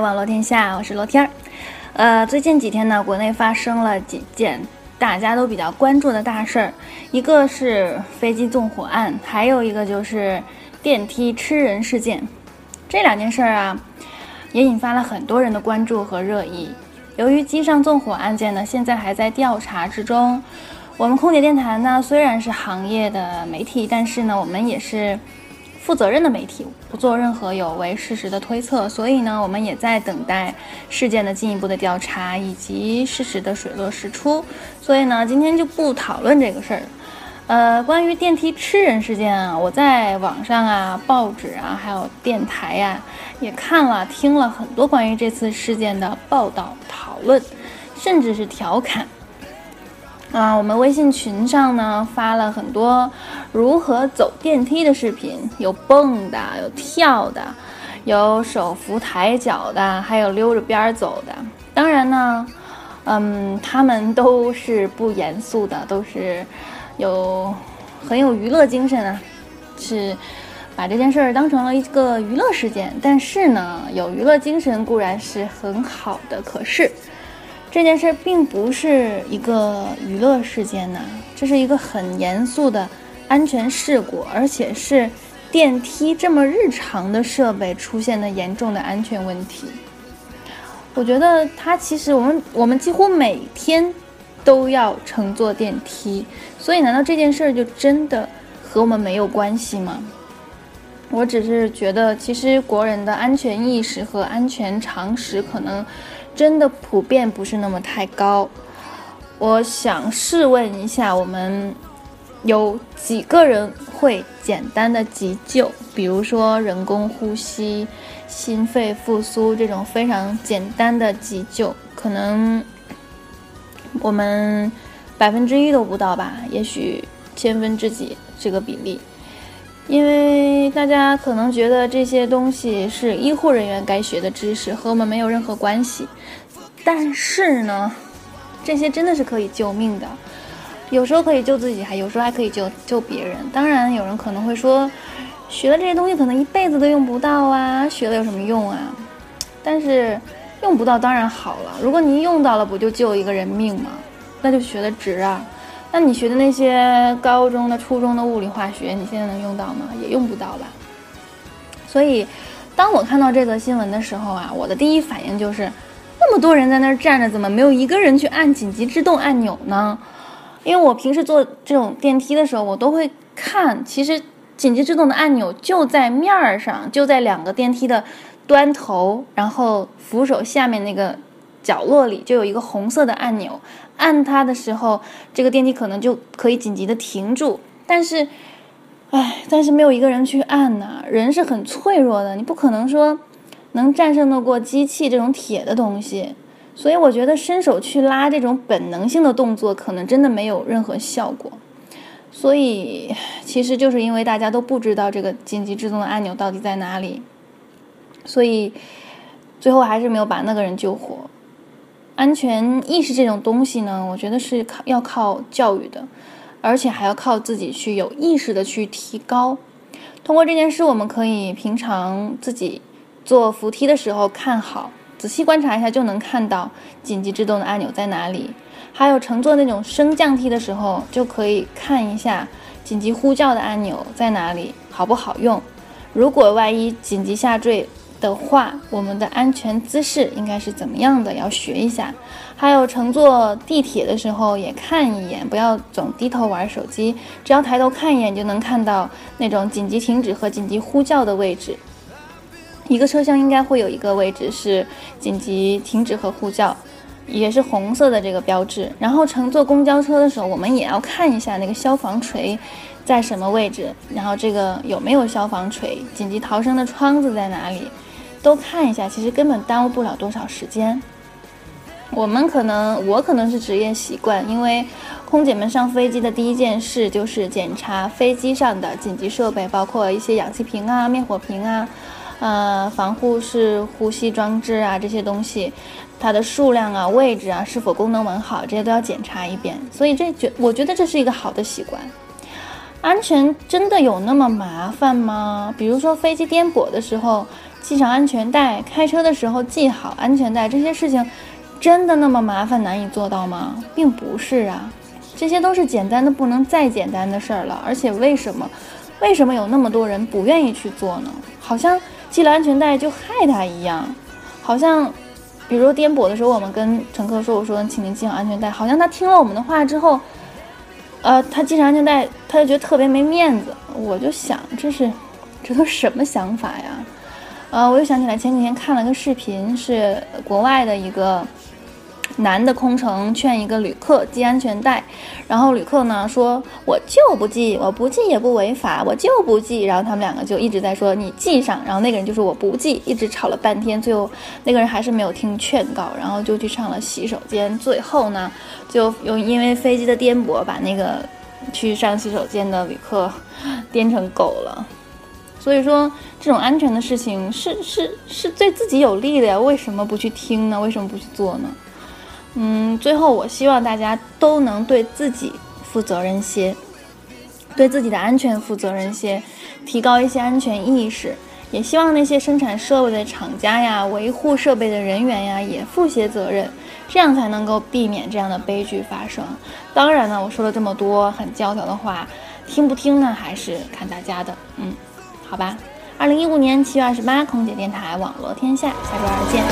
网络天下，我是罗天儿。呃，最近几天呢，国内发生了几件大家都比较关注的大事儿，一个是飞机纵火案，还有一个就是电梯吃人事件。这两件事儿啊，也引发了很多人的关注和热议。由于机上纵火案件呢，现在还在调查之中。我们空姐电台呢，虽然是行业的媒体，但是呢，我们也是。负责任的媒体不做任何有违事实的推测，所以呢，我们也在等待事件的进一步的调查以及事实的水落石出。所以呢，今天就不讨论这个事儿。呃，关于电梯吃人事件啊，我在网上啊、报纸啊，还有电台呀，也看了、听了很多关于这次事件的报道、讨论，甚至是调侃。啊，我们微信群上呢发了很多如何走电梯的视频，有蹦的，有跳的，有手扶抬脚的，还有溜着边儿走的。当然呢，嗯，他们都是不严肃的，都是有很有娱乐精神啊，是把这件事儿当成了一个娱乐事件。但是呢，有娱乐精神固然是很好的，可是。这件事并不是一个娱乐事件呐，这是一个很严肃的安全事故，而且是电梯这么日常的设备出现了严重的安全问题。我觉得它其实我们我们几乎每天都要乘坐电梯，所以难道这件事儿就真的和我们没有关系吗？我只是觉得，其实国人的安全意识和安全常识可能。真的普遍不是那么太高。我想试问一下，我们有几个人会简单的急救？比如说人工呼吸、心肺复苏这种非常简单的急救，可能我们百分之一都不到吧，也许千分之几这个比例。因为大家可能觉得这些东西是医护人员该学的知识，和我们没有任何关系。但是呢，这些真的是可以救命的，有时候可以救自己，还有时候还可以救救别人。当然，有人可能会说，学了这些东西可能一辈子都用不到啊，学了有什么用啊？但是用不到当然好了，如果您用到了，不就救一个人命吗？那就学的值啊。那你学的那些高中的、初中的物理化学，你现在能用到吗？也用不到吧。所以，当我看到这则新闻的时候啊，我的第一反应就是，那么多人在那儿站着，怎么没有一个人去按紧急制动按钮呢？因为我平时坐这种电梯的时候，我都会看，其实紧急制动的按钮就在面儿上，就在两个电梯的端头，然后扶手下面那个。角落里就有一个红色的按钮，按它的时候，这个电梯可能就可以紧急的停住。但是，唉，但是没有一个人去按呐。人是很脆弱的，你不可能说能战胜得过机器这种铁的东西。所以我觉得伸手去拉这种本能性的动作，可能真的没有任何效果。所以，其实就是因为大家都不知道这个紧急制动的按钮到底在哪里，所以最后还是没有把那个人救活。安全意识这种东西呢，我觉得是要靠教育的，而且还要靠自己去有意识的去提高。通过这件事，我们可以平常自己坐扶梯的时候看好，仔细观察一下就能看到紧急制动的按钮在哪里。还有乘坐那种升降梯的时候，就可以看一下紧急呼叫的按钮在哪里，好不好用。如果万一紧急下坠，的话，我们的安全姿势应该是怎么样的？要学一下。还有乘坐地铁的时候也看一眼，不要总低头玩手机。只要抬头看一眼，就能看到那种紧急停止和紧急呼叫的位置。一个车厢应该会有一个位置是紧急停止和呼叫，也是红色的这个标志。然后乘坐公交车的时候，我们也要看一下那个消防锤在什么位置，然后这个有没有消防锤，紧急逃生的窗子在哪里。都看一下，其实根本耽误不了多少时间。我们可能，我可能是职业习惯，因为空姐们上飞机的第一件事就是检查飞机上的紧急设备，包括一些氧气瓶啊、灭火瓶啊、呃防护式呼吸装置啊这些东西，它的数量啊、位置啊是否功能完好，这些都要检查一遍。所以这觉，我觉得这是一个好的习惯。安全真的有那么麻烦吗？比如说飞机颠簸的时候。系上安全带，开车的时候系好安全带，这些事情真的那么麻烦难以做到吗？并不是啊，这些都是简单的不能再简单的事儿了。而且为什么，为什么有那么多人不愿意去做呢？好像系了安全带就害他一样，好像，比如颠簸的时候，我们跟乘客说：“我说，请您系好安全带。”好像他听了我们的话之后，呃，他系上安全带，他就觉得特别没面子。我就想，这是，这都什么想法呀？呃，我又想起来前几天看了个视频，是国外的一个男的空乘劝一个旅客系安全带，然后旅客呢说：“我就不系，我不系也不违法，我就不系。”然后他们两个就一直在说：“你系上。”然后那个人就说：“我不系。”一直吵了半天，最后那个人还是没有听劝告，然后就去上了洗手间。最后呢，就又因为飞机的颠簸，把那个去上洗手间的旅客 颠成狗了。所以说，这种安全的事情是是是对自己有利的呀，为什么不去听呢？为什么不去做呢？嗯，最后我希望大家都能对自己负责任些，对自己的安全负责任些，提高一些安全意识。也希望那些生产设备的厂家呀、维护设备的人员呀，也负些责任，这样才能够避免这样的悲剧发生。当然呢，我说了这么多很教条的话，听不听呢，还是看大家的。嗯。好吧？二零一五年七月二十八空姐电台网络天下下周二见。